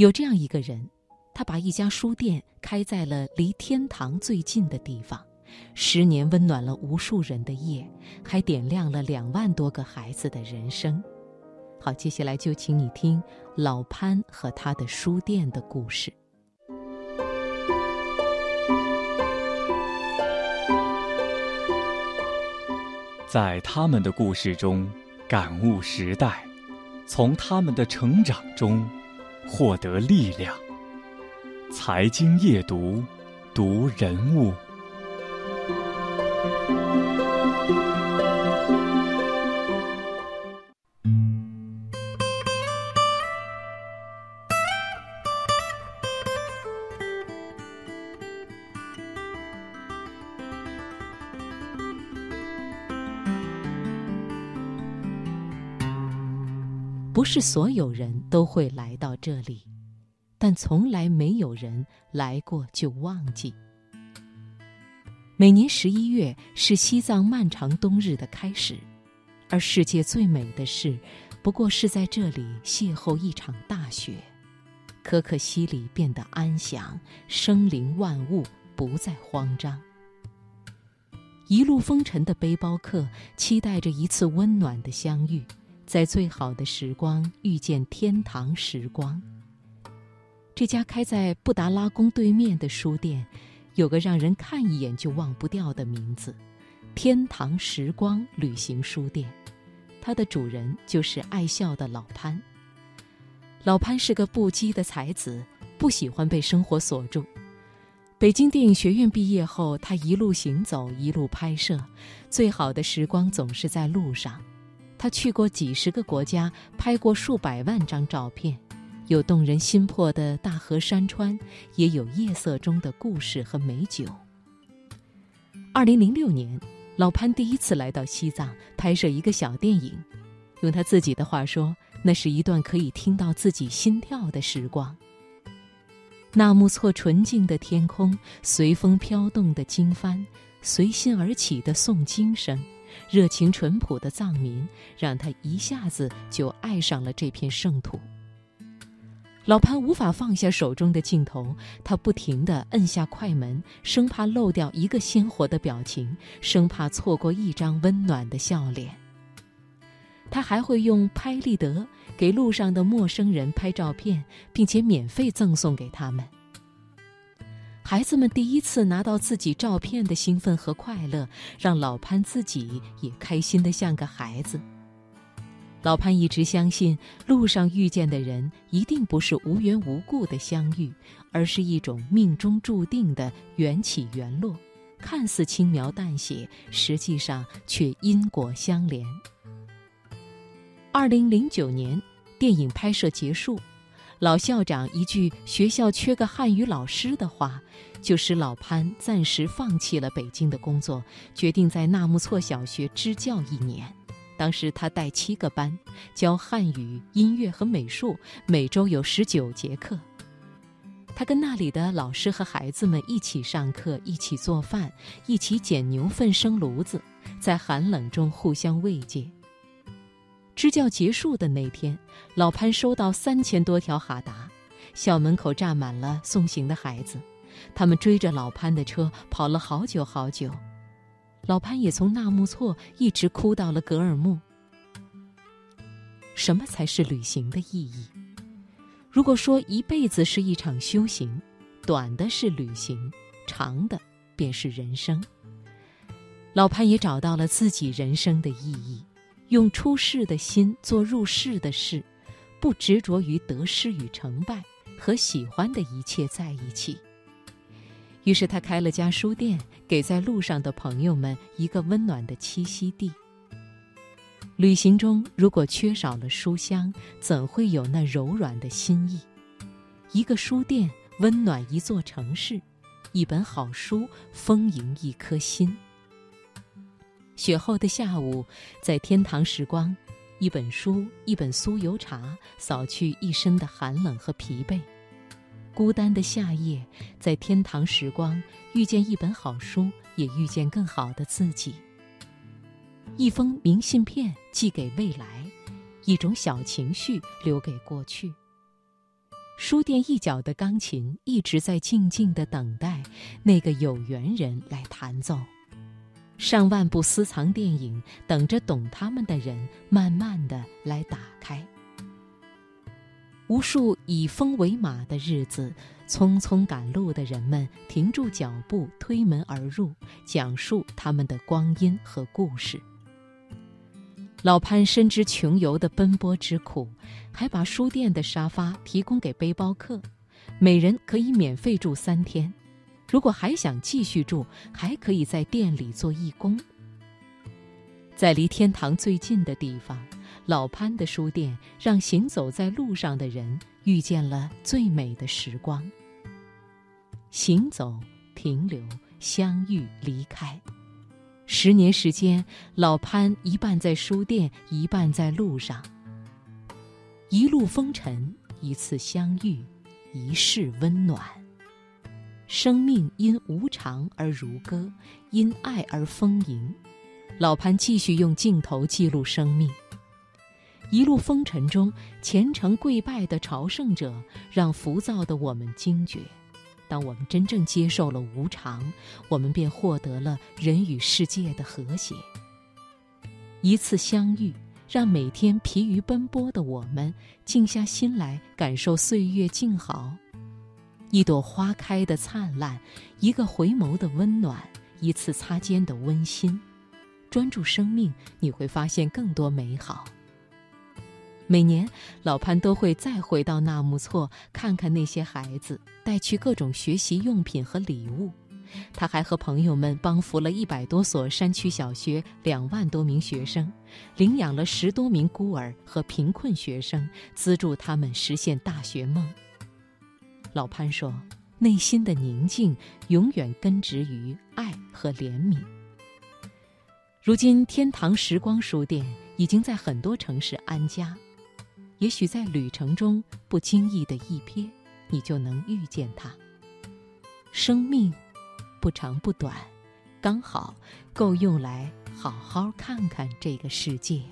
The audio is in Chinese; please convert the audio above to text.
有这样一个人，他把一家书店开在了离天堂最近的地方，十年温暖了无数人的夜，还点亮了两万多个孩子的人生。好，接下来就请你听老潘和他的书店的故事。在他们的故事中感悟时代，从他们的成长中获得力量。财经夜读，读人物。不是所有人都会来到这里，但从来没有人来过就忘记。每年十一月是西藏漫长冬日的开始，而世界最美的事，不过是在这里邂逅一场大雪，可可西里变得安详，生灵万物不再慌张。一路风尘的背包客期待着一次温暖的相遇。在最好的时光遇见天堂时光。这家开在布达拉宫对面的书店，有个让人看一眼就忘不掉的名字——天堂时光旅行书店。它的主人就是爱笑的老潘。老潘是个不羁的才子，不喜欢被生活锁住。北京电影学院毕业后，他一路行走，一路拍摄，最好的时光总是在路上。他去过几十个国家，拍过数百万张照片，有动人心魄的大河山川，也有夜色中的故事和美酒。二零零六年，老潘第一次来到西藏拍摄一个小电影，用他自己的话说，那是一段可以听到自己心跳的时光。纳木错纯净的天空，随风飘动的经幡，随心而起的诵经声。热情淳朴的藏民，让他一下子就爱上了这片圣土。老潘无法放下手中的镜头，他不停地摁下快门，生怕漏掉一个鲜活的表情，生怕错过一张温暖的笑脸。他还会用拍立得给路上的陌生人拍照片，并且免费赠送给他们。孩子们第一次拿到自己照片的兴奋和快乐，让老潘自己也开心得像个孩子。老潘一直相信，路上遇见的人一定不是无缘无故的相遇，而是一种命中注定的缘起缘落，看似轻描淡写，实际上却因果相连。二零零九年，电影拍摄结束。老校长一句“学校缺个汉语老师”的话，就使老潘暂时放弃了北京的工作，决定在纳木错小学支教一年。当时他带七个班，教汉语、音乐和美术，每周有十九节课。他跟那里的老师和孩子们一起上课，一起做饭，一起捡牛粪生炉子，在寒冷中互相慰藉。支教结束的那天，老潘收到三千多条哈达，校门口站满了送行的孩子，他们追着老潘的车跑了好久好久。老潘也从纳木错一直哭到了格尔木。什么才是旅行的意义？如果说一辈子是一场修行，短的是旅行，长的便是人生。老潘也找到了自己人生的意义。用出世的心做入世的事，不执着于得失与成败，和喜欢的一切在一起。于是他开了家书店，给在路上的朋友们一个温暖的栖息地。旅行中如果缺少了书香，怎会有那柔软的心意？一个书店温暖一座城市，一本好书丰盈一颗心。雪后的下午，在天堂时光，一本书，一本酥油茶，扫去一身的寒冷和疲惫。孤单的夏夜，在天堂时光，遇见一本好书，也遇见更好的自己。一封明信片寄给未来，一种小情绪留给过去。书店一角的钢琴一直在静静的等待那个有缘人来弹奏。上万部私藏电影等着懂他们的人慢慢的来打开。无数以风为马的日子，匆匆赶路的人们停住脚步，推门而入，讲述他们的光阴和故事。老潘深知穷游的奔波之苦，还把书店的沙发提供给背包客，每人可以免费住三天。如果还想继续住，还可以在店里做义工。在离天堂最近的地方，老潘的书店让行走在路上的人遇见了最美的时光。行走、停留、相遇、离开。十年时间，老潘一半在书店，一半在路上。一路风尘，一次相遇，一世温暖。生命因无常而如歌，因爱而丰盈。老潘继续用镜头记录生命。一路风尘中，虔诚跪拜的朝圣者，让浮躁的我们惊觉。当我们真正接受了无常，我们便获得了人与世界的和谐。一次相遇，让每天疲于奔波的我们静下心来感受岁月静好。一朵花开的灿烂，一个回眸的温暖，一次擦肩的温馨。专注生命，你会发现更多美好。每年，老潘都会再回到纳木错，看看那些孩子，带去各种学习用品和礼物。他还和朋友们帮扶了一百多所山区小学两万多名学生，领养了十多名孤儿和贫困学生，资助他们实现大学梦。老潘说：“内心的宁静永远根植于爱和怜悯。”如今，天堂时光书店已经在很多城市安家。也许在旅程中不经意的一瞥，你就能遇见它。生命不长不短，刚好够用来好好看看这个世界。